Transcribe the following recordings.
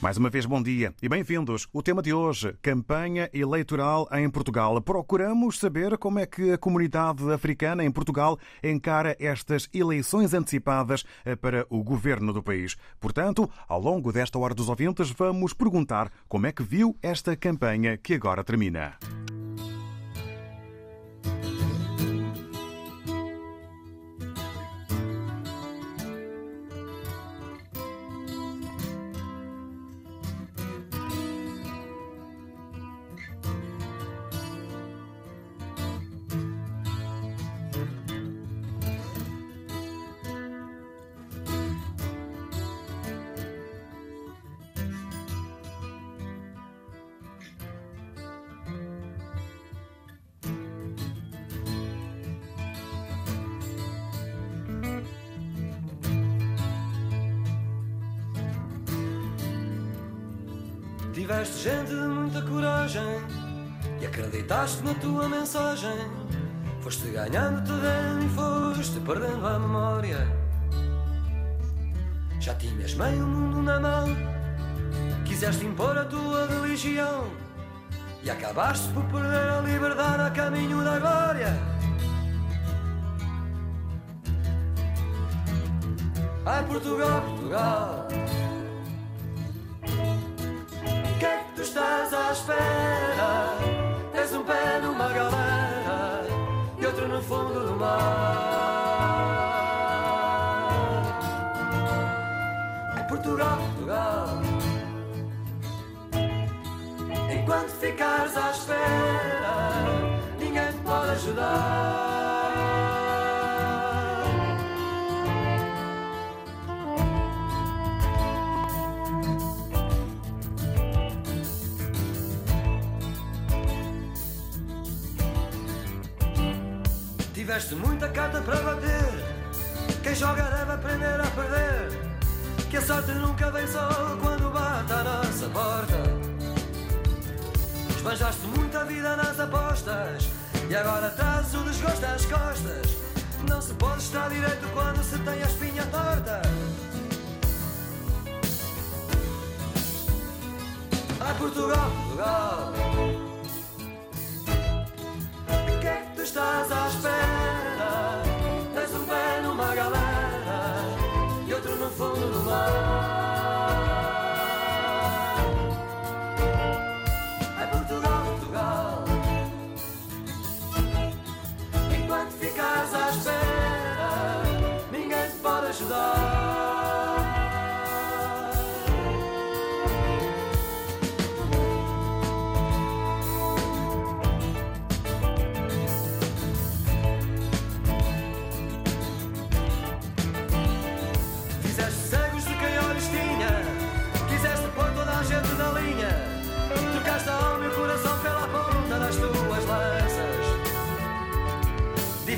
Mais uma vez, bom dia e bem-vindos. O tema de hoje, campanha eleitoral em Portugal. Procuramos saber como é que a comunidade africana em Portugal encara estas eleições antecipadas eh, para o governo do país. Portanto, ao longo desta hora dos ouvintes, vamos perguntar como é que viu esta campanha que agora termina. Tiveste gente de muita coragem e acreditaste na tua mensagem. Foste ganhando terreno e foste perdendo a memória. Já tinhas meio mundo na mão, quiseste impor a tua religião e acabaste por perder a liberdade a caminho da glória. Ai Portugal, Portugal. Estás à espera? Tens um pé numa galera e outro no fundo do mar. É Portugal, Portugal. Enquanto ficares à espera, ninguém te pode ajudar. Tiveste muita carta para bater. Quem joga deve aprender a perder. Que a sorte nunca vem só quando bate à nossa porta. Esbanjaste muita vida nas apostas. E agora traz o desgosto às costas. Não se pode estar direito quando se tem a espinha torta. Ai Portugal, Portugal. Estás à espera? Tens um pé numa galera e outro no fundo do mar.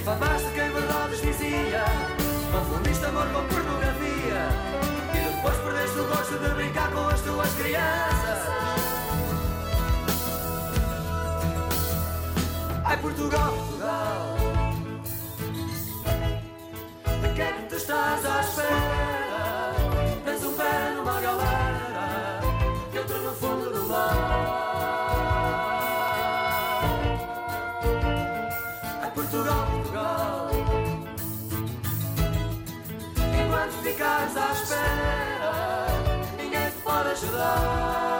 Difamaste quem verdades dizia Confundiste amor com pornografia E depois perdeste o gosto de brincar com as tuas crianças Ai Portugal, Portugal de que é que tu estás à espera? Ficares à espera, ninguém te pode ajudar.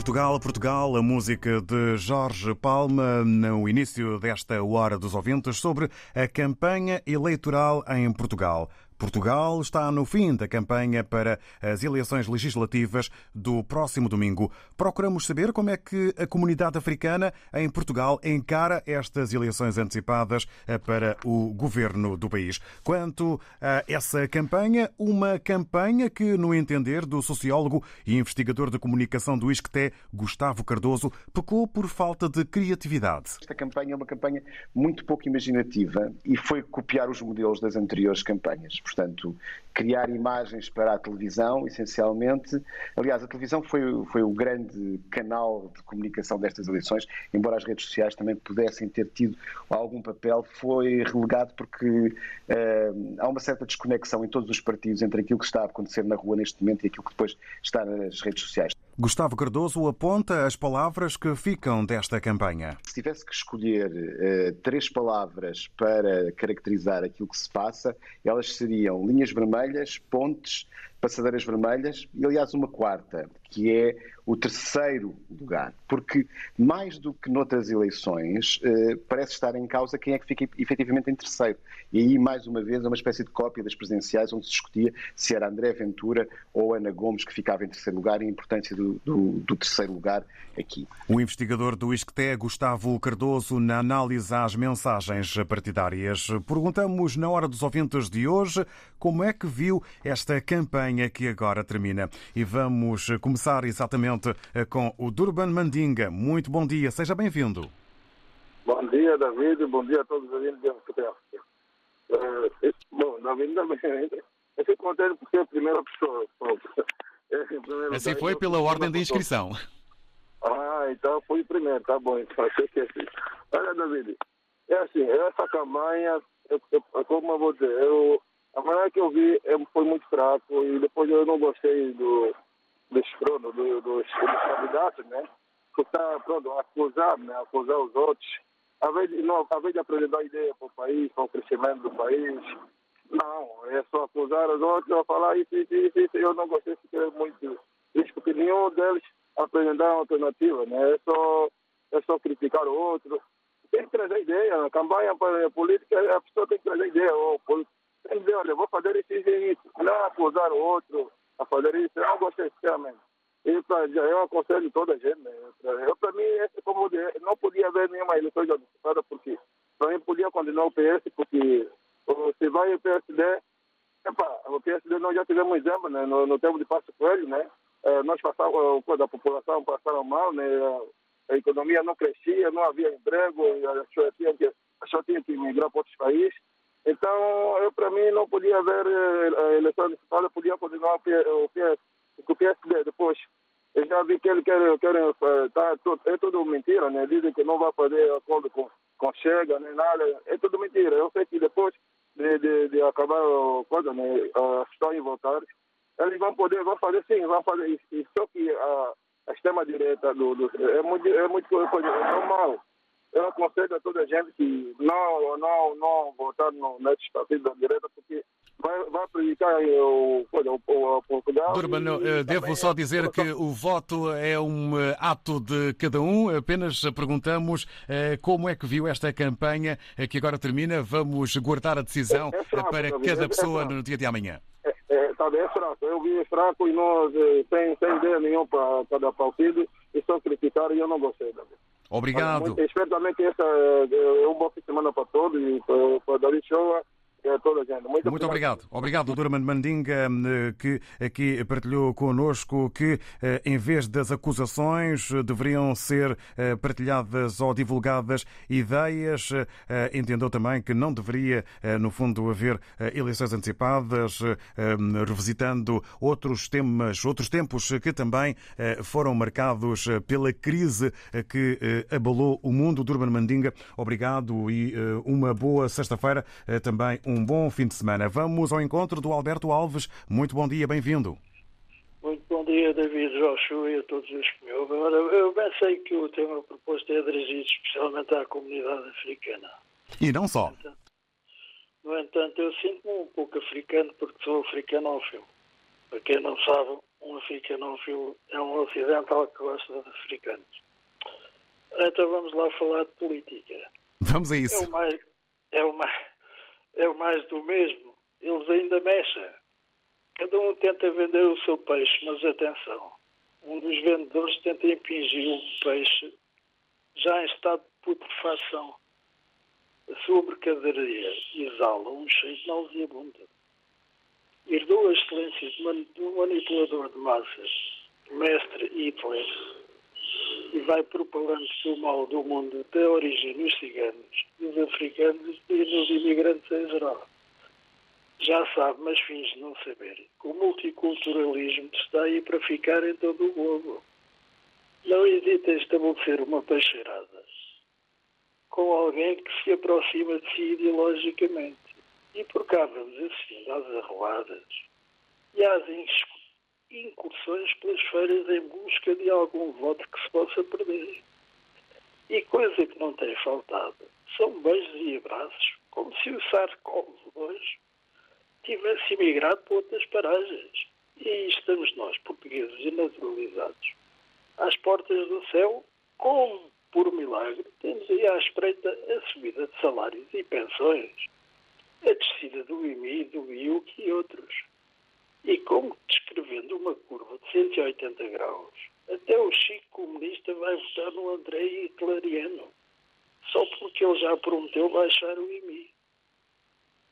Portugal, Portugal, a música de Jorge Palma no início desta Hora dos Ouvintes sobre a campanha eleitoral em Portugal. Portugal está no fim da campanha para as eleições legislativas do próximo domingo. Procuramos saber como é que a comunidade africana em Portugal encara estas eleições antecipadas para o governo do país. Quanto a essa campanha, uma campanha que, no entender do sociólogo e investigador de comunicação do ISCTE, Gustavo Cardoso, pecou por falta de criatividade. Esta campanha é uma campanha muito pouco imaginativa e foi copiar os modelos das anteriores campanhas portanto, criar imagens para a televisão, essencialmente. Aliás, a televisão foi, foi o grande canal de comunicação destas eleições, embora as redes sociais também pudessem ter tido algum papel, foi relegado porque uh, há uma certa desconexão em todos os partidos entre aquilo que está a acontecer na rua neste momento e aquilo que depois está nas redes sociais. Gustavo Cardoso aponta as palavras que ficam desta campanha. Se tivesse que escolher uh, três palavras para caracterizar aquilo que se passa, elas seriam linhas vermelhas, pontes, passadeiras vermelhas e, aliás, uma quarta, que é o terceiro lugar. Porque, mais do que noutras eleições, eh, parece estar em causa quem é que fica efetivamente em terceiro. E aí, mais uma vez, é uma espécie de cópia das presidenciais, onde se discutia se era André Ventura ou Ana Gomes que ficava em terceiro lugar e a importância do, do, do terceiro lugar aqui. O investigador do ISCTE, Gustavo Cardoso, na análise às mensagens partidárias. Perguntamos, na hora dos ouvintes de hoje, como é que viu esta campanha que agora termina. E vamos começar exatamente com o Durban Mandinga. Muito bom dia, seja bem-vindo. Bom dia, David. Bom dia a todos os ouvintes da uh, Bom, David, também. Eu fico contente por ser a primeira pessoa. Assim foi pela ordem de inscrição. Ah, então fui primeiro, tá bom. Então, assim. Olha, David, é assim, essa campanha, eu, eu, como eu vou dizer, eu, a maneira que eu vi foi muito fraco e depois eu não gostei do, dos, pronto, do, dos, dos candidatos, né? Que está, pronto, a acusar, né? acusar os outros. Ao vez, não, ao vez de apresentar ideia para o país, para o crescimento do país, não, é só acusar os outros, falar isso, isso, isso, isso. Eu não gostei muito isso, porque nenhum deles apresentaram alternativa, né? É só, é só criticar o outro. Tem que trazer ideia. Na campanha política, a pessoa tem que trazer ideia. Ou, que dizer, olha, vou fazer isso e isso. Não acusar o outro a fazer isso. Eu não gostei, sinceramente. E pra, eu aconselho toda a gente. Né? Eu, para mim, esse, como não podia haver nenhuma eleição antecipada, porque para mim podia continuar o PS, porque se vai o PSD, epa, o PSD nós já tivemos exemplo né? no, no tempo de Passo Coelho, né? Eh, nós passávamos, a população passaram mal, né? a economia não crescia, não havia emprego, a tinha que, a pessoa tinha que migrar para outros países. Então, eu para mim não podia haver eh, a eleição antecipada, podia continuar o PS, o PSD. Depois, eu já vi que eles querem, querem eh, tá, é tudo mentira, né? Dizem que não vai fazer acordo com, com Chega, nem nada. É tudo mentira. Eu sei que depois de, de, de acabar a coisa, né? A questão em eles vão poder, vão fazer sim, vão fazer isso. Só que a, a extrema-direita do, do, é muito, é muito coisa, é normal. Eu aconselho a toda a gente que não, não, não votar no, nesses partidos da direita, porque vai, vai prejudicar o, o, o Portugal. Durban, e, devo só dizer que o voto é um eh, ato de cada um. Apenas perguntamos eh, como é que viu esta campanha eh, que agora termina. Vamos guardar a decisão é, é fraco, para cada pessoa no dia de amanhã. É, tá bem, é fraco. Eu vi fraco e nós, sem, sem ideia nenhuma para cada partido, e só criticar e eu não gostei. David. Obrigado. Muito, espero também que essa é um bom fim de semana para todos e para, para David Show é toda a gente. Muito, Muito obrigado. Obrigado, Durman Mandinga, eh, que aqui partilhou connosco que, eh, em vez das acusações, eh, deveriam ser partilhadas ou divulgadas ideias. Entendeu também que não deveria, no fundo, haver eleições antecipadas, revisitando outros temas, outros tempos que também foram marcados pela crise que abalou o mundo. Durman Mandinga, obrigado e uma boa sexta-feira também um bom fim de semana. Vamos ao encontro do Alberto Alves. Muito bom dia, bem-vindo. Muito bom dia, David Joshua e a todos os que me ouvem. Eu pensei que o tema proposto é dirigido especialmente à comunidade africana. E não só. No entanto, eu sinto-me um pouco africano porque sou fio. Para quem não sabe, um africanófilo é um ocidental que gosta de africanos. Então vamos lá falar de política. Vamos a É isso. o mais, é o mais, é mais do mesmo. Eles ainda mexem. Cada um tenta vender o seu peixe, mas atenção. Um dos vendedores tenta impingir o peixe já em estado de putrefação. A sua mercadoria exala um cheiro nauseabundo. Herdou a excelência de do manipulador de massas, mestre Hitler, e vai propalando o mal do mundo da origem nos ciganos, nos africanos e nos imigrantes em geral. Já sabe, mas finge não saber, que o multiculturalismo está aí para ficar em todo o globo. Não hesite em estabelecer uma peixeirada com alguém que se aproxima de si ideologicamente. E por cá vamos assistindo às arruadas e às incursões pelas feiras em busca de algum voto que se possa perder. E coisa que não tem faltado são beijos e abraços, como se o Sarkozy hoje tivesse emigrado para outras paragens. E aí estamos nós, portugueses e naturalizados, às portas do céu, como por milagre, temos aí à espreita a subida de salários e pensões, a descida do IMI, do IUC e outros. E como descrevendo uma curva de 180 graus, até o Chico comunista vai votar no André Hitleriano, só porque ele já prometeu baixar o IMI.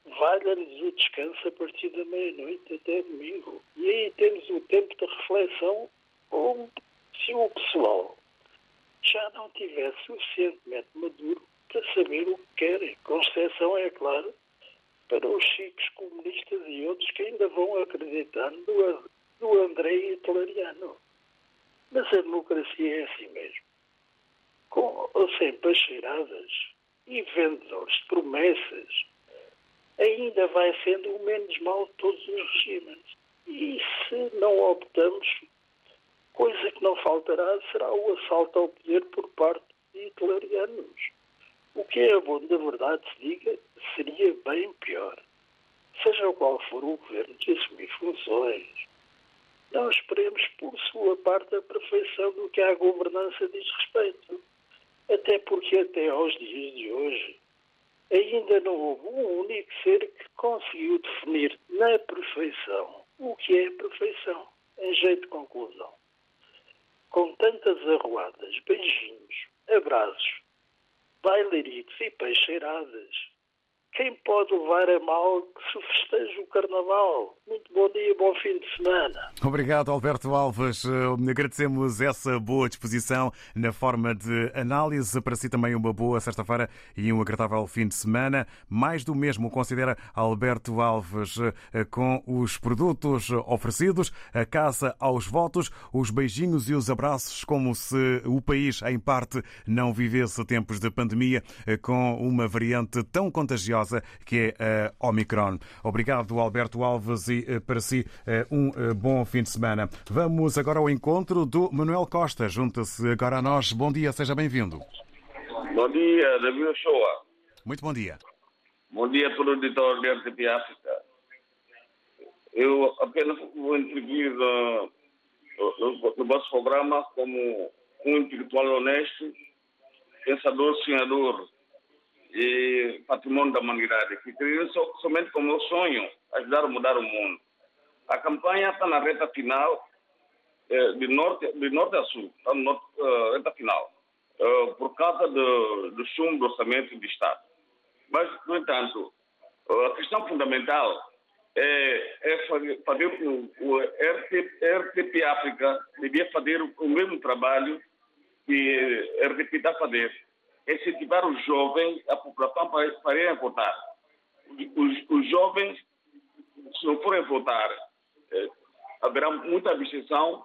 Valha-nos o descanso a partir da meia-noite até domingo. E aí temos o tempo de reflexão como se o pessoal já não tivesse suficientemente maduro para saber o que querem. Com exceção, é claro, para os chicos comunistas e outros que ainda vão acreditar no, no André Hitleriano. Mas a democracia é assim mesmo. Com ou sem pacheiradas e vendedores de promessas, ainda vai sendo o menos mau de todos os regimes. E se não optamos, coisa que não faltará será o assalto ao poder por parte de hitlerianos. O que é bom, da verdade se diga, seria bem pior. Seja qual for o governo que assumir funções, não esperemos por sua parte a perfeição do que à governança diz respeito. Até porque até aos dias de hoje ainda não houve um único ser que conseguiu definir na perfeição o que é perfeição, em jeito de conclusão. Com tantas arruadas, beijinhos, abraços, bailaritos e peixeiradas, quem pode levar a mal que se festeje o carnaval? Muito bom dia, bom fim de semana. Obrigado, Alberto Alves. Eh, Agradecemos essa boa disposição na forma de análise. Para si também uma boa sexta-feira e um agradável fim de semana. Mais do mesmo considera Alberto Alves eh, com os produtos oferecidos, a caça aos votos, os beijinhos e os abraços, como se o país, em parte, não vivesse tempos de pandemia eh, com uma variante tão contagiosa que é a Omicron. Obrigado, Alberto Alves, e eh, para si eh, um eh, bom fim de semana. Vamos agora ao encontro do Manuel Costa. Junta-se agora a nós. Bom dia, seja bem-vindo. Bom dia, David Ochoa. Muito bom dia. Bom dia para o auditor da RTP África. Eu apenas vou intervir no, no, no vosso programa como um intelectual honesto, pensador, sonhador e patrimônio da humanidade, que creio so, somente como sonho ajudar a mudar o mundo. A campanha está na reta final, eh, de, norte, de norte a sul, está na uh, reta final, uh, por causa do, do chumbo do orçamento de Estado. Mas, no entanto, a questão fundamental é, é fazer, o, o RTP, RTP África devia fazer o mesmo trabalho que a RTP está fazer incentivar os jovens, a população para, para irem votar. Os, os, jovens, se não forem votar, eh, haverá muita abstenção,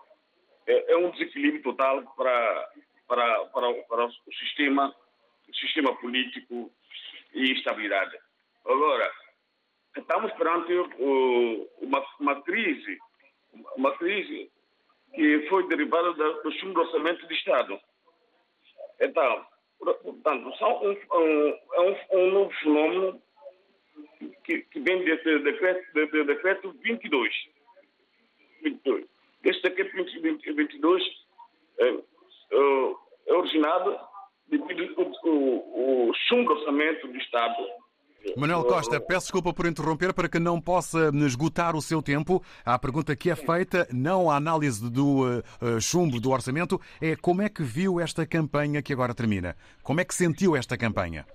é, é, um desequilíbrio total para, para, para, para o sistema, sistema político e estabilidade. Agora, estamos perante uh, uma, uma crise, uma crise que foi derivada do chumbo do orçamento de Estado. Então, Portanto, são um, um, um, um novo fenômeno que, que vem de, de, decreto, de, de decreto 22. 22. Este aqui, 2022, é, é originado devido ao, ao, ao orçamento do Estado Manuel Costa, peço desculpa por interromper para que não possa esgotar o seu tempo. A pergunta que é feita, não a análise do uh, chumbo do orçamento, é como é que viu esta campanha que agora termina? Como é que sentiu esta campanha?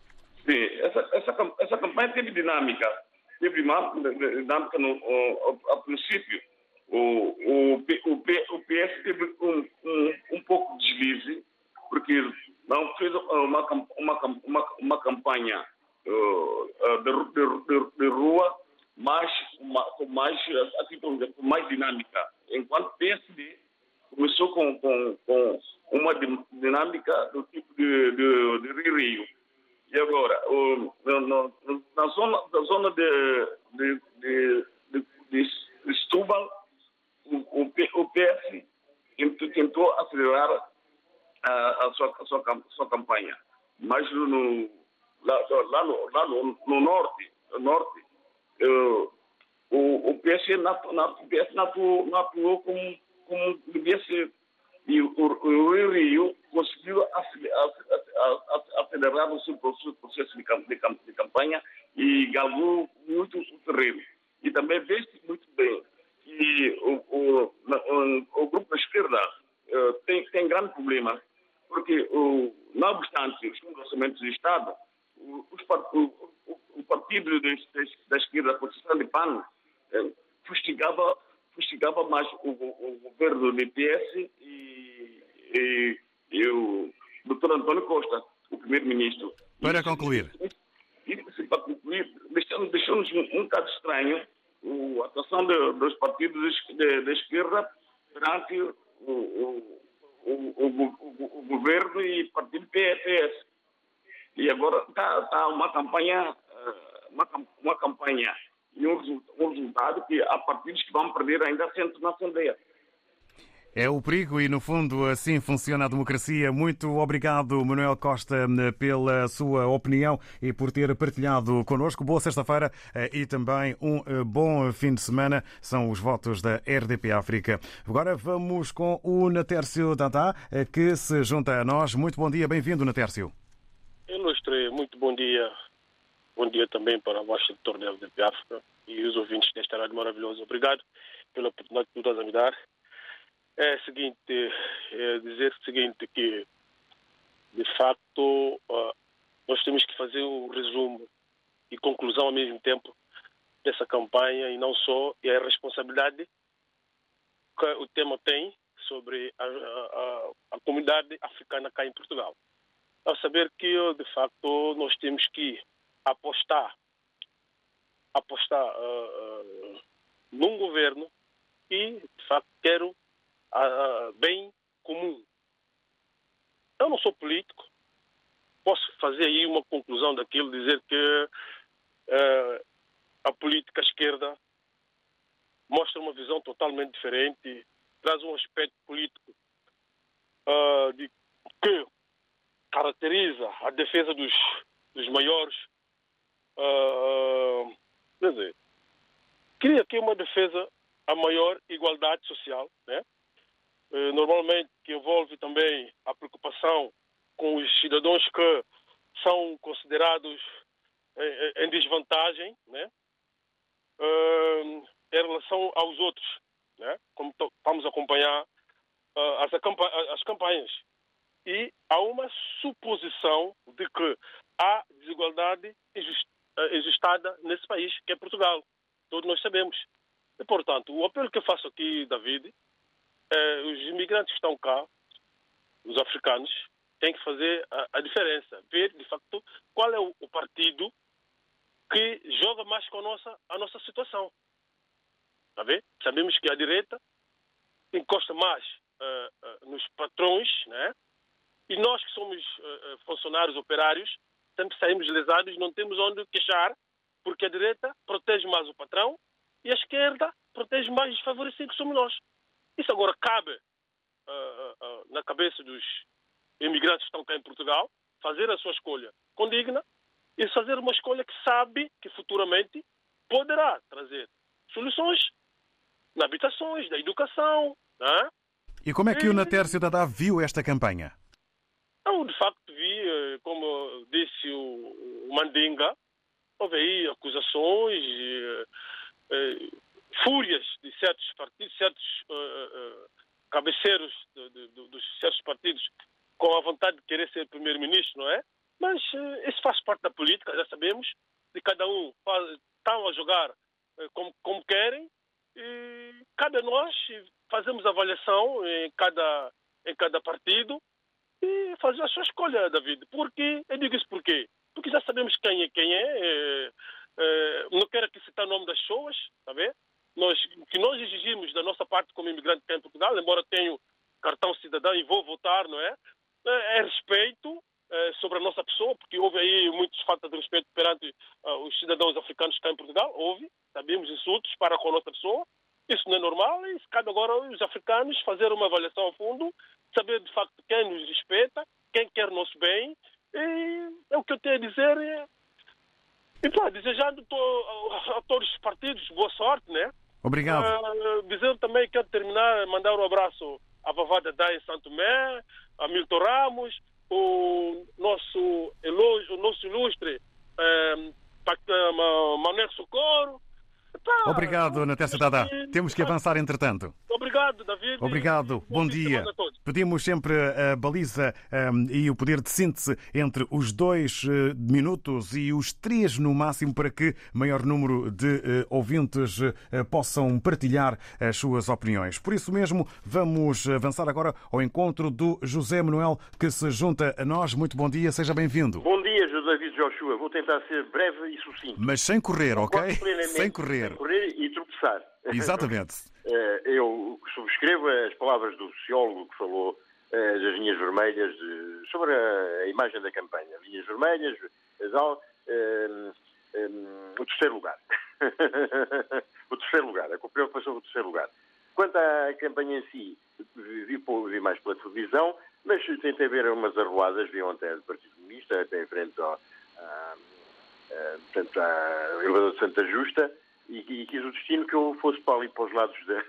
Sim, essa, essa, essa campanha teve dinâmica. Teve dinâmica no, ao, ao princípio. O, o, o, o PS teve um, um, um pouco de deslize, porque não fez uma, uma, uma, uma campanha de, de, de, rua mais, com mais, assim, com mais dinâmica. Enquanto PSD começou com, com, com uma dinâmica do tipo de, de, de Rio. E agora, uh, na, na, zona, na zona de, de, de, de, de Setúbal, o, o, o PS tentou acelerar a, a, sua, a, sua, a sua campanha. Mas no, lá, lá, no, lá no, no norte, no norte uh, o, o PS, natu, natu, o PS natu, natuou como, como devia. E o, o, o Rio conseguiu acelerar o seu processo de, campanha e galgou muito o terreno. E também vê-se muito bem que o, o, o, grupo da esquerda uh, tem, tem grande problema, porque, o, não obstante os orçamentos do Estado, o, o, partido da esquerda, a posição de PAN, eh, fustigava, fustigava mais o, o, governo do PS e, e, e o doutor António Costa, o primeiro-ministro. Para concluir. E, e para concluir, deixou-nos deixou um, um bocado estranho a atuação de, dos partidos da esquerda perante o, o, o, o, governo e partido PS. E agora está tá uma campanha, eh, uma, uma campanha e um, um resultado que há partidos que vão perder ainda assento na Assembleia. É o perigo e, no fundo, assim funciona a democracia. Muito obrigado, Manuel Costa, pela sua opinião e por ter partilhado connosco. Boa sexta-feira eh, e também um eh, bom fim de semana. São os votos da RDP África. Agora vamos com o Natércio Dada, que se junta a nós. Muito bom dia, bem-vindo, Natércio. Ilustre, muito bom dia. Bom dia também para o vosso setor da LDP África e os ouvintes desta rádio maravilhosa. Obrigado pela oportunidade que nos a me dar. É o seguinte, é dizer o seguinte, que de facto nós temos que fazer o resumo e conclusão ao mesmo tempo dessa campanha e não só, e a responsabilidade que o tema tem sobre a, a, a comunidade africana cá em Portugal ao saber que, de facto, nós temos que apostar, apostar uh, uh, num governo e, de facto, quero uh, bem comum. Eu não sou político, posso fazer aí uma conclusão daquilo, dizer que a política esquerda mostra uma visão totalmente diferente, traz um aspecto político de que caracteriza a defesa dos, dos maiores. Uh, quer dizer, cria aqui uma defesa a maior igualdade social, né? Uh, normalmente que envolve também a preocupação com os cidadãos que são considerados em, em desvantagem, né? Uh, em relação aos outros, né? Como estamos a acompanhar as campanhas e há uma suposição de que há desigualdade existada eh, nesse país, que é Portugal. Todos nós sabemos. E, portanto, o apelo que eu faço aqui, David, é os imigrantes que estão cá, os africanos, têm que fazer a, a diferença, ver, de facto, qual é o, o, partido que joga mais com a nossa, a nossa situação. Está ver? Sabemos que a direita encosta mais uh, uh, nos patrões, né? E nós que somos uh, funcionários operários, sempre saímos lesados, não temos onde queixar, porque a direita protege mais o patrão e a esquerda protege mais os desfavorecidos, que somos nós. Isso agora cabe uh, uh, na cabeça dos imigrantes que estão cá em Portugal, fazer a sua escolha condigna e fazer uma escolha que sabe que futuramente poderá trazer soluções na habitações, na educação, Né? E como é que o Nater Cidadá viu esta campanha? Eu, de facto, vi, eh, como disse o, Mandinga, houve aí acusações, eh, eh, fúrias de certos partidos, certos cabeceiros dos certos partidos com a vontade de querer ser primeiro-ministro, não é? Mas isso faz parte da política, já sabemos, de cada um faz, estão a jogar como, como querem e cabe a nós fazemos avaliação em cada, em cada partido e fazer a sua escolha, David. Porque, eu digo isso porquê? Porque já sabemos quem é quem é. é, é não quero aqui citar o nome das pessoas, está bem? Nós, que nós exigimos da nossa parte como imigrante cá em Portugal, embora tenho cartão cidadão e vou votar, não é? É respeito é, sobre a nossa pessoa, porque houve aí muitas faltas de respeito perante uh, os cidadãos africanos cá em Portugal, houve, sabemos insultos para com a nossa pessoa, isso não é normal e cabe agora aos africanos fazer uma avaliação a fundo, saber de facto quem nos respeita, quem quer o nosso bem. E é o que eu tenho a dizer. E, e pá, desejando a, a, todos os partidos boa sorte, né? Obrigado. Uh, dizer também, quero terminar, mandar um abraço à Vavada Dai em Santo Tomé, a Milton Ramos, o nosso, elogio, o nosso ilustre um, Manuel Socorro, Obrigado, Natécia Dada. Temos que avançar, entretanto. Obrigado, David. Obrigado. Bom, Bom dia. Pedimos sempre a baliza um, e o poder de síntese entre os dois uh, minutos e os três no máximo para que maior número de uh, ouvintes uh, possam partilhar as suas opiniões. Por isso mesmo, vamos avançar agora ao encontro do José Manuel, que se junta a nós. Muito bom dia, seja bem-vindo. Bom dia, José Joshua. Vou tentar ser breve e sucinto. Mas sem correr, ok? Sem correr. Sem correr e tropeçar. Exatamente. Eu subscrevo as palavras do sociólogo que falou das linhas vermelhas sobre a, imagem da campanha. Linhas vermelhas, um, um, o terceiro lugar. o terceiro lugar, a preocupação do terceiro lugar. Quanto à campanha em si, vi, vi mais pela televisão, mas tentei ver umas arruadas, vi ontem do Partido Comunista, até em frente ao, portanto, ao elevador de Santa Justa, e, e, quis o destino que eu fosse para ali para os lados da,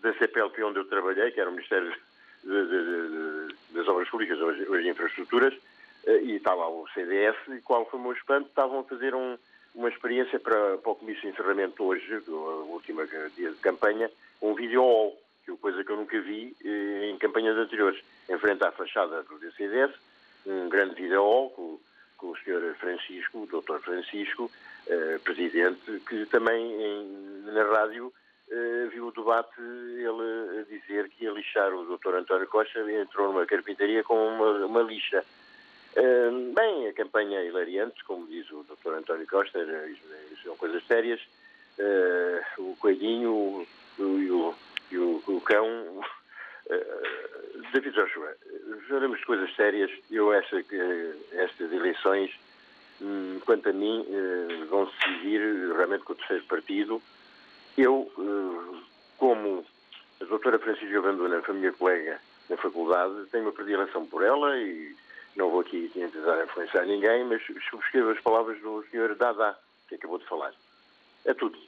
da CPLP onde eu trabalhei, que era o Ministério de, de, de, das Obras Públicas, hoje, hoje Infraestruturas, eh, e está lá o CDS, e qual foi o meu espanto, estavam a fazer um, uma experiência para, para o comício de encerramento hoje, do último dia de campanha, um vídeo que é coisa que eu nunca vi eh, em campanhas anteriores, em frente à fachada do CDS, um grande vídeo com, com o Sr. Francisco, o Dr. Francisco, eh, presidente, que também em, na rádio eh, viu o debate ele dizer que ia lixar o Dr. António Costa e entrou numa carpintaria com uma, uma lixa. Eh, bem, a campanha é hilariante, como diz o Dr. António Costa, são coisas sérias. Eh, o coelhinho o, o, e o, o cão. Uh, David Joshua, de coisas sérias. Eu acho que estas eleições quanto a mim, eh, vão se decidir realmente com o terceiro partido. Eu, eh, como a doutora Francisca Abandona foi minha colega na faculdade, tenho uma predileção por ela e não vou aqui tentar influenciar ninguém, mas subscrevo as palavras do senhor Dada, que acabou de falar. É tudo.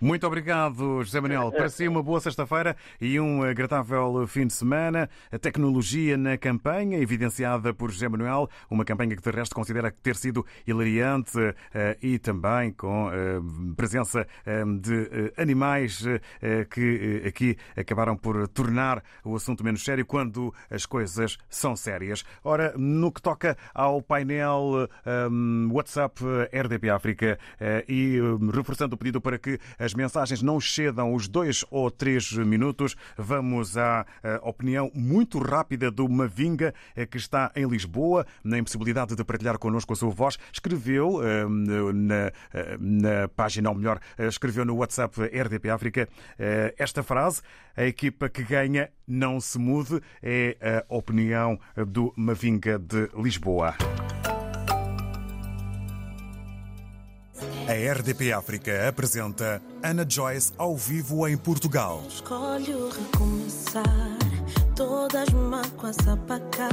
Muito obrigado, José Manuel. Para si, uma boa sexta-feira e um agradável fim de semana. A tecnologia na campanha, evidenciada por José Manuel, uma campanha que de resto considera ter sido hilariante eh, e também com eh, presença eh, de animais que aqui acabaram por tornar o assunto menos sério quando as coisas são sérias. Ora, no que toca ao painel WhatsApp RDP África e reforçando o pedido para que as mensagens não excedam os dois ou três minutos. Vamos à eh, opinião muito rápida do Mavinga, eh, que está em Lisboa, na impossibilidade de partilhar connosco a sua voz. Escreveu eh, na, na página, ou melhor, escreveu no WhatsApp RDP África esta frase: A equipa que ganha não se mude. É a opinião do Mavinga de Lisboa. A RDP África apresenta Ana Joyce ao vivo em Portugal. Escolho recomeçar, todas mágoas apagar.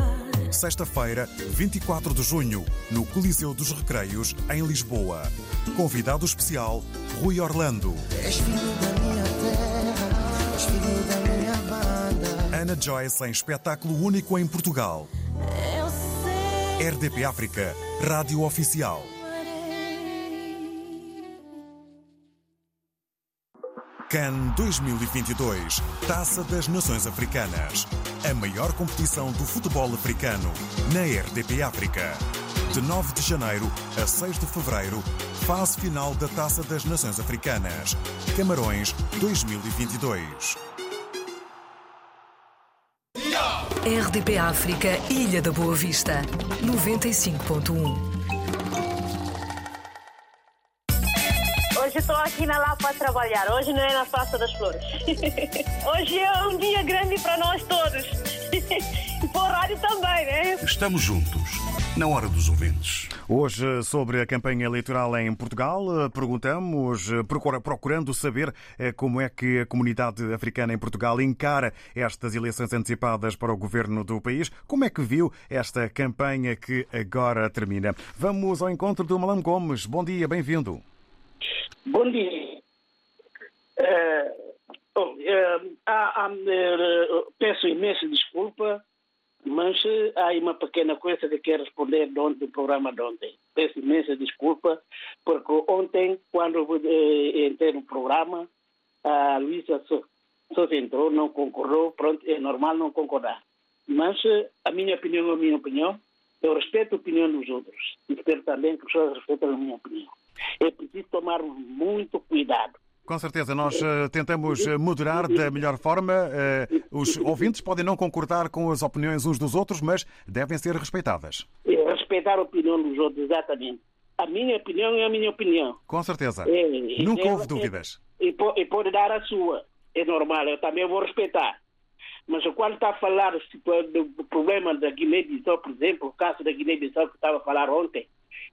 Sexta-feira, 24 de junho, no Coliseu dos Recreios, em Lisboa. Convidado especial, Rui Orlando. És filho da minha terra, és filho da minha banda. Ana Joyce em espetáculo único em Portugal. RDP África, Rádio Oficial. Cannes 2022, Taça das Nações Africanas. A maior competição do futebol africano na RDP África. De 9 de janeiro a 6 de fevereiro, fase final da Taça das Nações Africanas. Camarões 2022. RDP África, Ilha da Boa Vista, 95.1. estou aqui na Lapa a trabalhar. Hoje não é na Praça das Flores. Hoje é um dia grande para nós todos. E para o rádio também, né? Estamos juntos, na hora dos ouvintes. Hoje, sobre a campanha eleitoral em Portugal, perguntamos, procurando saber como é que a comunidade africana em Portugal encara estas eleições antecipadas para o governo do país. Como é que viu esta campanha que agora termina? Vamos ao encontro do Malam Gomes. Bom dia, bem-vindo. Bom dia. É, oh, é, há, há, peço imensa desculpa, mas há uma pequena coisa que quero responder de do programa de ontem. Peço imensa desculpa, porque ontem, quando entrei no programa, a Luísa só, só entrou, não concordou, pronto, é normal não concordar. Mas a minha opinião é a minha opinião, eu respeito a opinião dos outros e espero também que as pessoas respeitem a minha opinião. É preciso tomar muito cuidado. Com certeza, nós uh, tentamos moderar da melhor forma. Uh, os ouvintes podem não concordar com as opiniões uns dos outros, mas devem ser respeitadas. É, respeitar a opinião dos outros, exatamente. A minha opinião é a minha opinião. Com certeza. É, Nunca é, houve dúvidas. E, e pode dar a sua. É normal, eu também vou respeitar. Mas quando está a falar do problema da Guiné-Bissau, por exemplo, o caso da Guiné-Bissau que estava a falar ontem,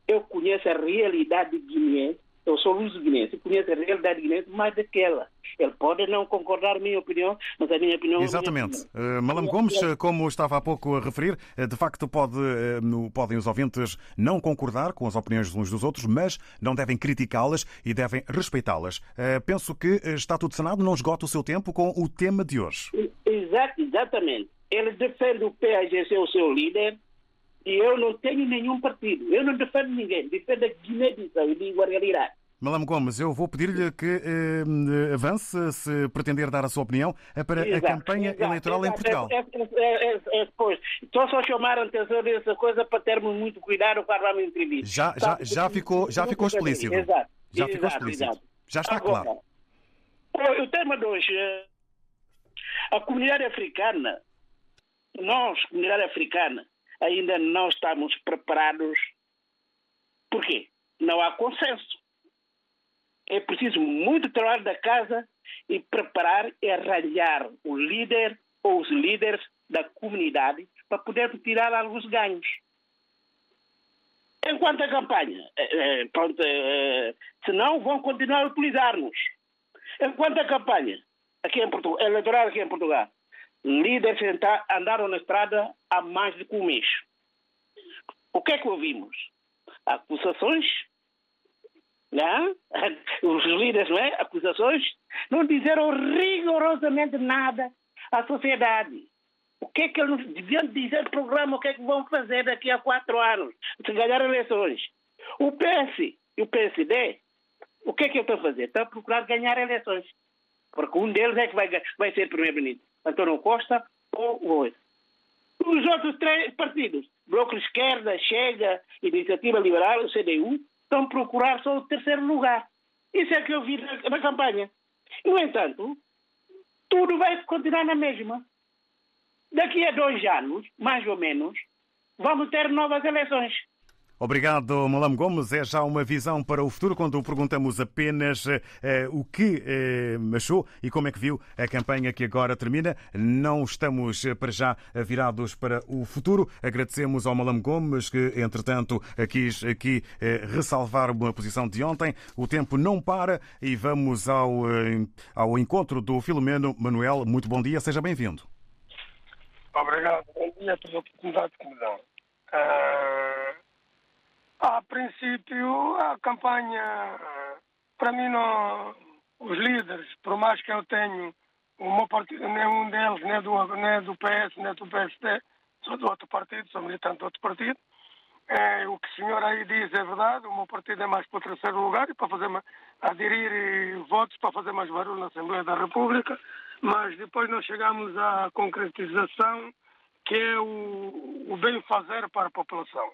eu conheço a realidade de Guiné, eu sou luso guinense, conheço a realidade guinense mais daquela. Ele pode não concordar com a minha opinião, mas a minha opinião Exatamente. é minha Uh, Malam Gomes, como estava há pouco a referir, uh, de facto pode, uh, podem os ouvintes não concordar com as opiniões uns dos outros, mas não devem criticá-las e devem respeitá-las. Uh, penso que está tudo sanado, não esgota o seu tempo com o tema de hoje. Exa- exatamente. Ele defende o PAGC, o seu líder, e eu não tenho nenhum partido. Eu não defendo ninguém. Defendo a Guiné-Bissau e digo a realidade. Malam Gomes, eu vou pedir-lhe que uh, avance, se pretender dar a sua opinião, uh, para a Exato, campanha exato, eleitoral em exato. Portugal. É, é, é, é, é, pois. Estou só a chamar a atenção dessa coisa para termos muito cuidado quando vamos entrevista. Já, já, já ficou, já ficou explícito. Exato. Já ficou explícito. Já está Agora, claro. o- tema de hoje, eh, a comunidade africana, nós, comunidade africana, ainda não estamos preparados. Por quê? Não há consenso. É preciso muito trabalho da casa e preparar e arranjar o líder ou os líderes da comunidade para poder tirar alguns ganhos. Enquanto a campanha, eh, eh, pronto, eh, senão vão continuar a utilizar-nos. Enquanto a campanha, aqui em Portugal, eleitoral aqui em Portugal, líderes andaram na estrada há mais de um mês. O que é que ouvimos? Acusações, né? os líderes, não é? Acusações, não disseram rigorosamente nada à sociedade. O que é que eles deviam dizer no programa, o que é que vão fazer daqui a quatro anos, se ganhar eleições? O PS e o PSD, o que é que estão a fazer? Estão a procurar ganhar eleições. Porque um deles é que vai, vai ser primeiro-ministro. António Costa ou o outro. Os outros três partidos, Bloco de Esquerda, Chega, Iniciativa Liberal, o CDU, estão a procurar só o terceiro lugar. Isso é que eu vi na, na campanha. No entanto, tudo vai continuar na mesma. Daqui a dois anos, mais ou menos, vamos ter novas eleições. Obrigado, Malam Gomes. É já uma visão para o futuro quando perguntamos apenas eh, o que eh, achou e como é que viu a campanha que agora termina. Não estamos eh, para já virados para o futuro. Agradecemos ao Malam Gomes que, entretanto, quis aqui ressalvar uma posição de ontem. O tempo não para e vamos ao, ao encontro do Filomeno Manuel. Muito bom dia, seja bem-vindo. Obrigado. Bom dia pela oportunidade que me dão. A princípio, a campanha, para mim, não, os líderes, por mais que eu tenho o meu partido nem um deles, nem do, nem do PS, nem do PSD, sou do outro partido, sou militante do outro partido. É, o que o senhor aí diz é verdade, o meu partido é mais para o terceiro lugar e para fazer aderir votos para fazer mais barulho na Assembleia da República, mas depois nós chegamos à concretização que é o, o bem fazer para a população.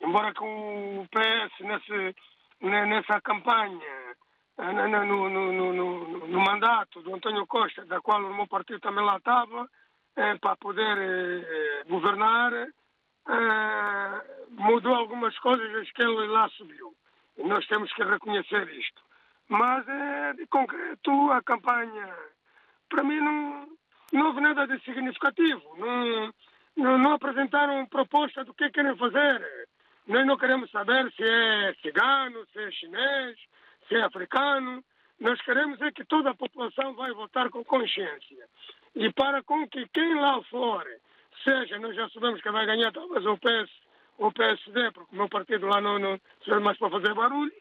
Embora que o PS nesse, nessa campanha, eh, no, no, no, no, mandato do António Costa, da qual o meu partido também lá estava, é, para poder é, governar, mudou algumas coisas que ele lá subiu. E nós temos que reconhecer isto. Mas, é, de concreto, a campanha, para mim, não, não houve nada de significativo. Não, não, não apresentaram proposta do que querem fazer. Nós não queremos saber se é cigano, se é chinês, se é africano. Nós queremos é que toda a população vai votar com consciência. E para com que quem lá for, seja, nós já sabemos que vai ganhar talvez o PS, o PSD, porque o meu partido lá não, não serve mais para fazer barulho.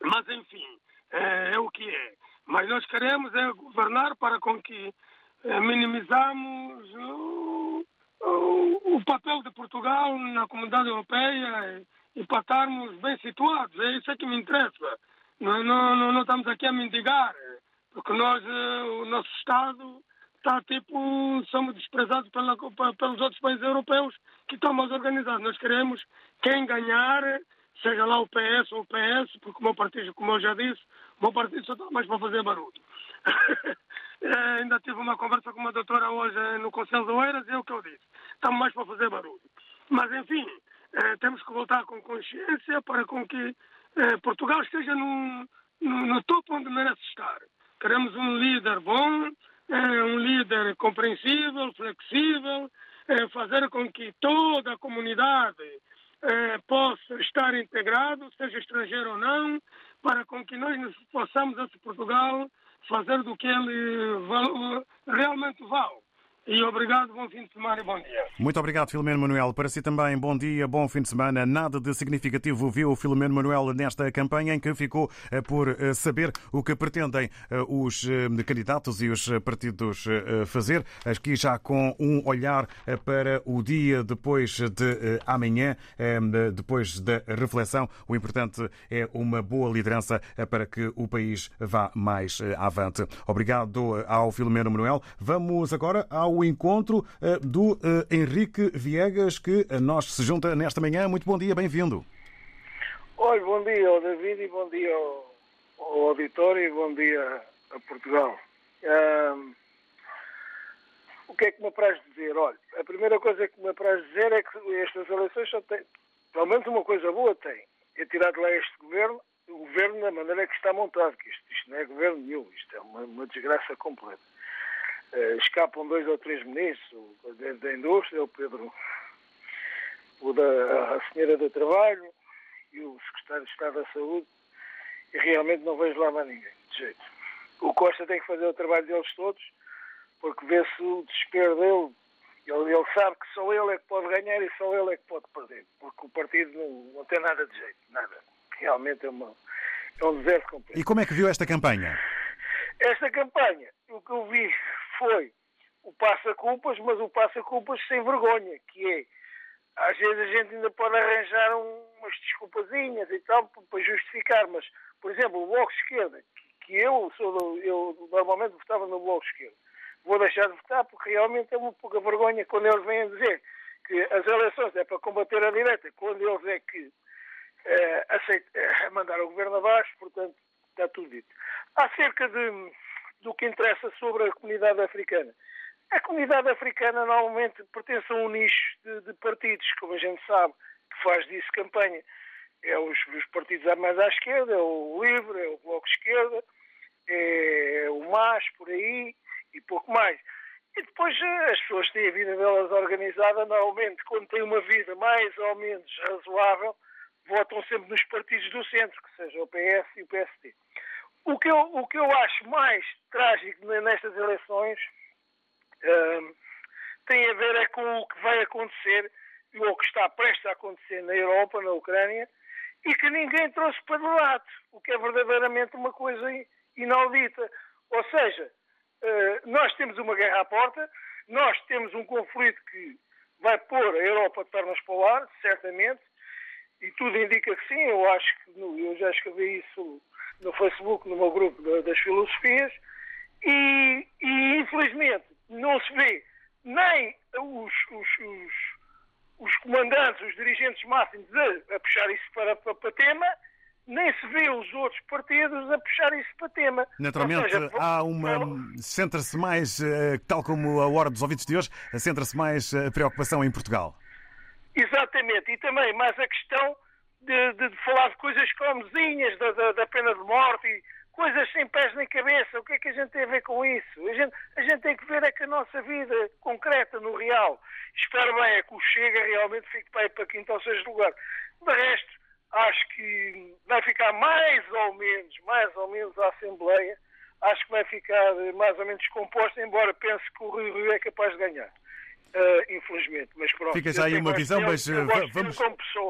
Mas, enfim, é, é, o que é. Mas nós queremos é governar para com que é, minimizamos o, o, papel de Portugal na comunidade europeia e, e para estarmos bem situados. É isso que me interessa. Não, não, não, não estamos aqui a mendigar, porque nós, eh, o nosso Estado está tipo, somos desprezados pela, pelos outros países europeus que estão mais organizados. Nós queremos quem ganhar, seja lá o PS ou o PS, porque o meu partido, como eu já disse, o meu partido só está mais para fazer barulho. é, ainda tive uma conversa com uma doutora hoje no Conselho de Oeiras e é o que eu disse. Estamos mais para fazer barulho. Mas, enfim, é, temos que voltar com consciência para com que eh, Portugal esteja no, no, no, topo onde merece estar. Queremos um líder bom, um líder compreensível, flexível, fazer com que toda a comunidade possa estar integrado, seja estrangeiro ou não, para com que nós possamos, esse Portugal, fazer do que ele realmente vale e obrigado, bom fim de semana e bom dia. Muito obrigado, Filomeno Manuel. Para si também, bom dia, bom fim de semana. Nada de significativo viu o Filomeno Manuel nesta campanha em que ficou eh, por eh, saber o que pretendem eh, os candidatos e os partidos fazer. Aqui já com um olhar para o dia depois de amanhã, depois da reflexão. O importante é uma boa liderança para que o país vá mais avante. Obrigado ao Filomeno Manuel. Vamos agora ao ao encontro eh, do eh, Henrique Viegas, que a nós se junta nesta manhã. Muito bom dia, bem-vindo. Olha, bom dia ao David e bom dia ao, ao auditório e bom dia a Portugal. Um, o que é que me apraz dizer? Olha, a primeira coisa que me apraz dizer é que estas eleições só têm, pelo menos uma coisa boa tem, é tirar de lá este governo, o governo da maneira que está montado, que isto, isto não é governo nenhum, isto é uma, uma desgraça completa. Uh, escapam dois ou três ministros, o da Indústria, o Pedro, o da, a Senhora do Trabalho e o Secretário de Estado da Saúde, e realmente não vejo lá mais ninguém, de jeito. O Costa tem que fazer o trabalho deles todos, porque vê-se o desespero dele. Ele, ele, sabe que só ele é que pode ganhar e só ele é que pode perder, porque o partido não, não tem nada de jeito, nada. Realmente é, uma, é um deserto completo. E como é que viu esta campanha? Esta campanha, o que eu vi foi o passa-culpas, mas o passa-culpas sem vergonha, que é, às vezes a gente ainda pode arranjar umas desculpazinhas e tal para justificar, mas, por exemplo, o Bloco de Esquerda, que eu sou do, eu normalmente votava no Bloco de Esquerda, vou deixar de votar porque realmente é uma pouca vergonha quando eles vêm dizer que as eleições é para combater a direita, quando eles é que é, aceitam, é, mandar o governo abaixo, portanto, está tudo dito. Acerca de do que interessa sobre a comunidade africana. A comunidade africana normalmente pertence a um nicho de, de partidos, como a gente sabe, que faz disso campanha. É os, os, partidos mais à esquerda, é o LIVRE, é o Bloco de Esquerda, é o MAS, por aí, e pouco mais. E depois eh, as pessoas têm a vida delas organizada, normalmente, quando têm uma vida mais ou menos razoável, votam sempre nos partidos do centro, que seja o PS e o PSD. O que eu, o que eu acho mais trágico nestas eleições um, tem a ver é com o que vai acontecer ou o que está prestes a acontecer na Europa, na Ucrânia, e que ninguém trouxe para debate, o que é verdadeiramente uma coisa inaudita. Ou seja, uh, nós temos uma guerra à porta, nós temos um conflito que vai pôr a Europa de pernas para o ar, certamente, e tudo indica que sim. Eu acho que eu já escrevi isso no Facebook, no meu grupo das filosofias, e, e infelizmente não se vê nem os, os, os, os comandantes, os dirigentes máximos a, a puxar isso para, para, para tema, nem se vê os outros partidos a puxar isso para tema. Naturalmente, seja, há uma. Centra-se mais, eh, tal como a hora dos ouvintes de hoje, centra-se mais a preocupação em Portugal. Exatamente, e também mais a questão de, de, de falar de coisas comezinhas, da, da, da, pena de morte e coisas sem pés nem cabeça. O que é que a gente tem a ver com isso? A gente, a gente tem que ver é que a nossa vida concreta, no real, espero bem é que o Chega realmente fique para, para quinto ou sexto lugar. De resto, acho que vai ficar mais ou menos, mais ou menos a Assembleia, acho que vai ficar mais ou menos composta, embora pense que o Rio Rio é capaz de ganhar. Uh, infelizmente, mas pronto. Fica já aí uma visão, mas uh, vamos,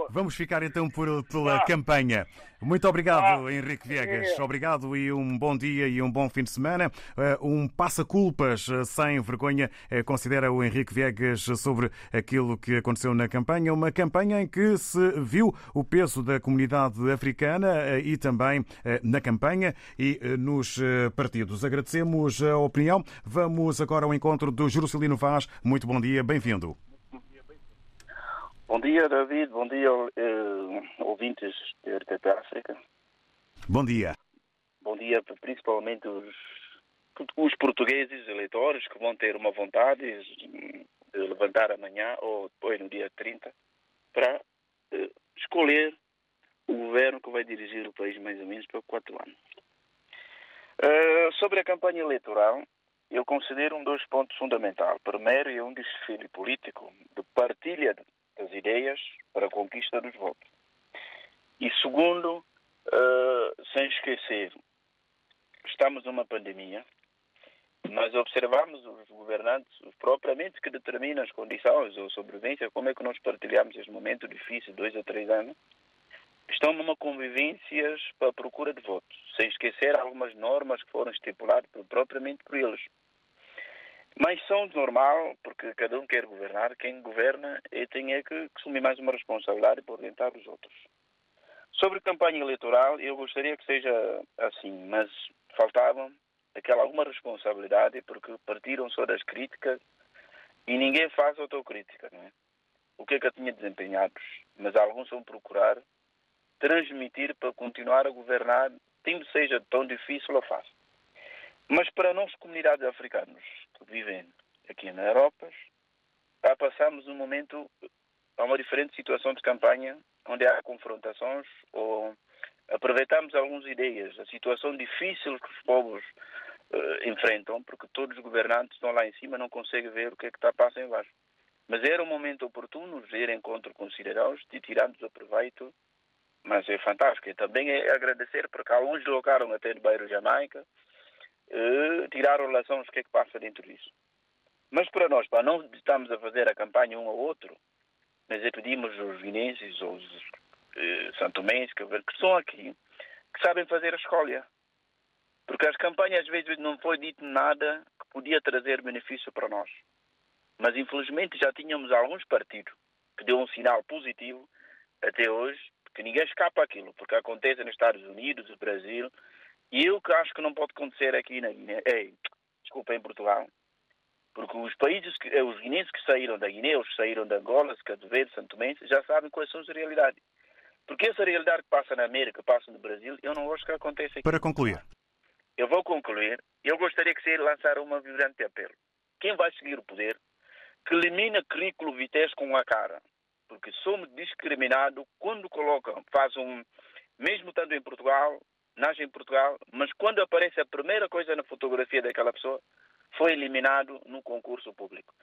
vamos ficar então por, pela ah. campanha. Muito obrigado, ah. Henrique Viegas. É. Obrigado e um bom dia e um bom fim de semana. Uh, um passa-culpas sem vergonha, considera o Henrique Viegas sobre aquilo que aconteceu na campanha. Uma campanha em que se viu o peso da comunidade africana e também na campanha e nos partidos. Agradecemos a opinião. Vamos agora ao encontro do Jerusalino Vaz. Muito bom dia, bem-vindo. Bom dia, David. Bom dia, uh, ouvintes da RTP África. Bom dia. Bom dia, principalmente os, os portugueses eleitores que vão ter uma vontade de levantar amanhã ou depois no dia 30 para uh, escolher o governo que vai dirigir o país mais ou menos por quatro anos. Uh, sobre a campanha eleitoral, eu considero um dos pontos fundamentais. Primeiro, é um desfile político de partilha das ideias para a conquista dos votos. E segundo, uh, sem esquecer, estamos numa pandemia, nós observamos os governantes propriamente que determinam as condições ou sobrevivência, como é que nós partilhamos este momento difícil, dois a três anos, estão numa convivências para a procura de votos, sem esquecer algumas normas que foram estipuladas propriamente por eles. Mas são de normal, porque cada um quer governar, quem governa e tem é que assumir mais uma responsabilidade por orientar os outros. Sobre campanha eleitoral, eu gostaria que seja assim, mas faltava aquela alguma responsabilidade, porque partiram só das críticas e ninguém faz autocrítica, não é? O que é que eu tinha desempenhado? Mas alguns vão procurar transmitir para continuar a governar, tem seja tão difícil ou fácil. Mas para nós, comunidades africanas que vivem aqui na Europa, já passamos um momento a uma diferente situação de campanha, onde há confrontações ou aproveitamos algumas ideias, a situação difícil que os povos uh, enfrentam, porque todos os governantes estão lá em cima não conseguem ver o que é que está a passar embaixo. Mas era um momento oportuno ver encontro com os cidadãos e tirarmos proveito, mas é fantástico. E também é agradecer, porque alguns deslocaram até do bairro Jamaica, uh, tirar relações o que é que passa dentro disso. Mas para nós, para não estamos a fazer a campanha um ao outro, mas é pedimos aos guinenses, aos uh, santomenses que, que estão aqui, que sabem fazer a escolha. Porque as campanhas às vezes não foi dito nada que podia trazer benefício para nós. Mas infelizmente já tínhamos alguns partidos que deu um sinal positivo até hoje, porque ninguém escapa aquilo, porque acontece nos Estados Unidos, no Brasil, e eu que acho que não pode acontecer aqui na Guiné, é, desculpa, em Portugal, porque os países, que, eh, os guineenses que saíram da Guiné, os que saíram de Angola, Cabo Verde, Santo Tomé, já sabem quais são as realidades. Porque essa realidade que passa na América, passa no Brasil, eu não gosto que aconteça aqui. Para concluir. Eu vou concluir. Eu gostaria que se lançar uma vibrante apelo. Quem vai seguir o poder, que elimina currículo vitesse com a cara. Porque somos discriminados quando colocam, faz um, mesmo estando em Portugal, nasce em Portugal, mas quando aparece a primeira coisa na fotografia daquela pessoa, foi eliminado no concurso público.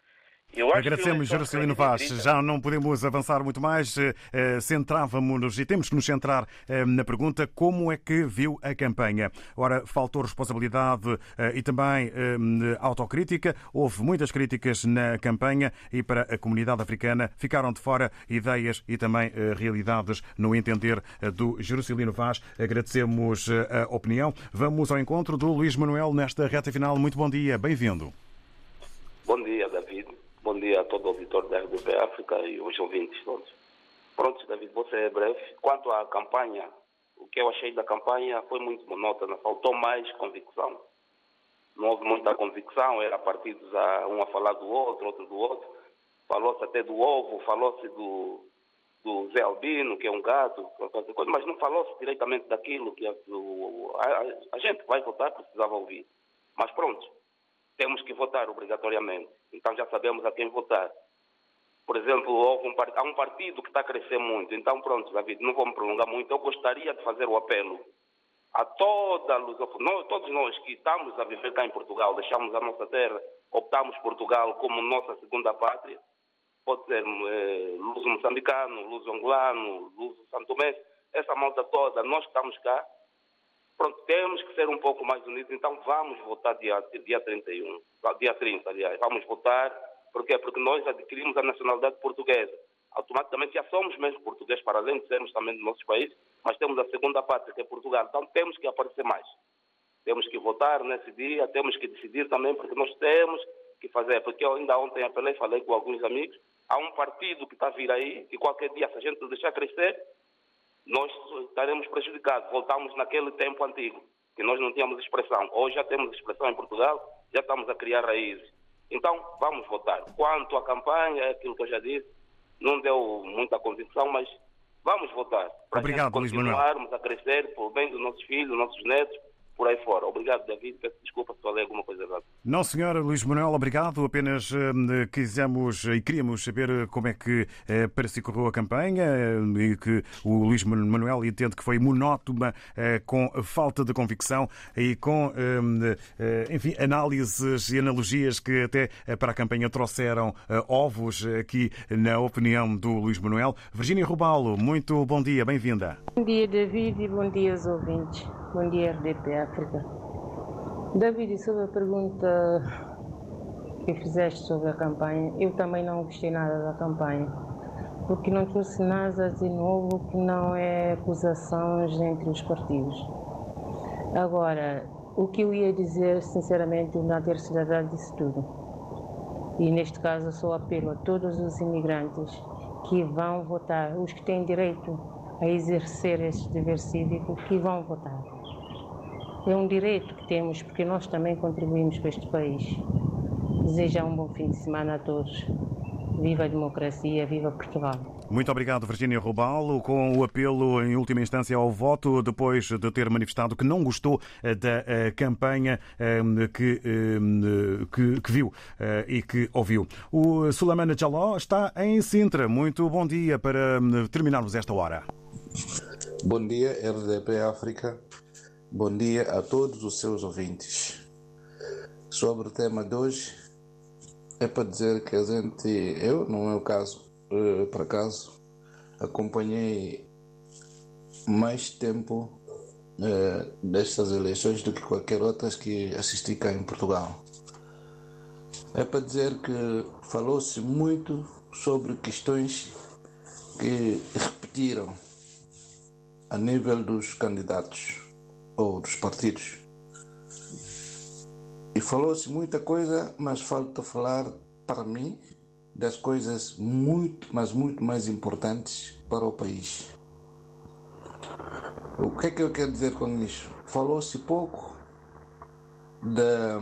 Agradecemos, Jerusalino Vaz. 30. Já não podemos avançar muito mais. Eh, eh, Centrávamos-nos e temos que nos centrar eh, na pergunta como é que viu a campanha. Ora, faltou responsabilidade e também autocrítica. Houve muitas críticas na campanha e para a comunidade africana ficaram de fora ideias e também realidades no entender do Jerusalino Vaz. Agradecemos a opinião. Vamos ao encontro do Luís Manuel nesta reta final. Muito bom dia, bem-vindo. Bom dia. Bom dia a todo o auditor da RDP África e os ouvintes todos. Pronto, David, você é breve. Quanto à campanha, o que eu achei da campanha foi muito monótona, faltou mais convicção. Não houve muita convicção, era partidos a, um a falar do outro, outro do outro. Falou-se até do ovo, falou-se do, do Zé Albino, que é um gato, mas não falou-se diretamente daquilo que a, a- a gente vai votar precisava ouvir. Mas pronto, temos que votar obrigatoriamente. Então já sabemos a quem votar. Por exemplo, um, há um partido que está a crescer muito. Então pronto, David, não me prolongar muito. Eu gostaria de fazer o apelo a toda a lusofonia, todos nós que estamos a viver cá em Portugal, deixamos a nossa terra, optamos Portugal como nossa segunda pátria, pode ser eh, luso moçambicano, luso angolano, luso santomense, essa malta toda, nós que estamos cá, pronto, temos que ser um pouco mais unidos, então vamos votar dia, dia 31, ah, dia 30, aliás, vamos votar, por quê? Porque nós adquirimos a nacionalidade portuguesa, automaticamente já somos mesmo portugueses, para além de sermos também do nosso país, mas temos a segunda pátria, que é Portugal, então temos que aparecer mais. Temos que votar nesse dia, temos que decidir também, porque nós temos que fazer, porque eu ainda ontem apelei, falei com alguns amigos, há um partido que está a vir aí, que qualquer dia, se a gente deixar crescer, nós estaremos prejudicados. Voltamos naquele tempo antigo, que nós não tínhamos expressão. Hoje já temos expressão em Portugal, já estamos a criar raízes. Então, vamos votar. Quanto à campanha, é aquilo que eu já disse, não deu muita convicção, mas vamos votar. Para Obrigado, Luís Manuel. continuarmos a crescer por bem dos nossos filhos, dos nossos netos, por aí fora. Obrigado, David. Peço desculpa se falei alguma coisa errada. Não, senhora Luís Manuel, obrigado. Apenas eh, quisemos e queríamos saber como é que eh, para si correu a campanha eh, e que o Luís Manuel entende que foi monótona, eh, com falta de convicção e com, eh, eh, enfim, análises e analogias que até eh, para a campanha trouxeram eh, ovos aqui na opinião do Luís Manuel. Virgínia Rubalo, muito bom dia, bem-vinda. Bom dia, David, e bom dia aos ouvintes. Bom dia, RDP África. David, sobre a pergunta que fizeste sobre a campanha, eu também não gostei nada da campanha, porque não trouxe nada de novo que não é acusações entre os partidos. Agora, o que eu ia dizer, sinceramente, o Nader Cidadão disse tudo. E neste caso, só apelo a todos os imigrantes que vão votar, os que têm direito a exercer este dever cívico, que vão votar. É um direito que temos, porque nós também contribuímos para este país. Desejar um bom fim de semana a todos. Viva a democracia, viva Portugal. Muito obrigado, Virgínia Rubalo, com o apelo em última instância ao voto, depois de ter manifestado que não gostou eh, da eh, campanha eh, que, eh, que, que viu eh, e que ouviu. O Sulamana Jaló está em Sintra. Muito bom dia para eh, terminarmos esta hora. Bom dia, RDP África. Bom dia a todos os seus ouvintes. Sobre o tema de hoje, é para dizer que a gente, eu, no meu caso, eh, por acaso, acompanhei mais tempo eh, destas eleições do que qualquer outras que assisti cá em Portugal. É para dizer que falou-se muito sobre questões que repetiram a nível dos candidatos ou dos partidos. E falou-se muita coisa, mas falta falar, para mim, das coisas muito, mas muito mais importantes para o país. O que é que eu quero dizer com isso? Falou-se pouco da,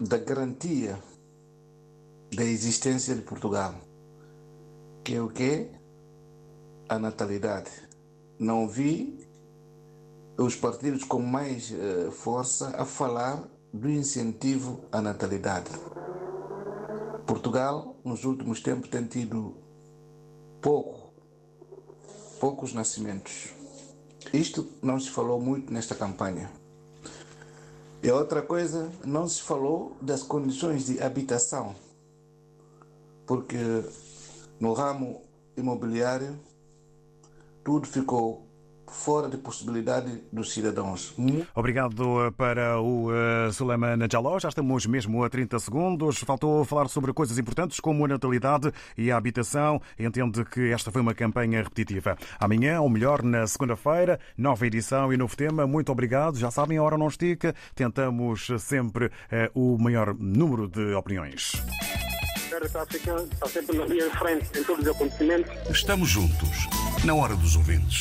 da garantia da existência de Portugal, que é o que? A natalidade. Não vi os partidos com mais eh, força a falar do incentivo à natalidade. Portugal, nos últimos tempos, tem tido pouco, poucos nascimentos. Isto não se falou muito nesta campanha. E outra coisa, não se falou das condições de habitação. porque no ramo imobiliário tudo ficou fora de possibilidade dos cidadãos. Obrigado eh, para o uh, Suleiman Jaló. Já estamos mesmo a 30 segundos. Faltou falar sobre coisas importantes como a natalidade e a habitação. Entende que esta foi uma campanha repetitiva. Amanhã, ou melhor, na segunda-feira, nova edição e novo tema. Muito obrigado. Já sabem, a hora não estica. Tentamos sempre uh, o maior número de opiniões. Está sempre na linha de frente em todos os acontecimentos. Estamos juntos, na hora dos ouvintes.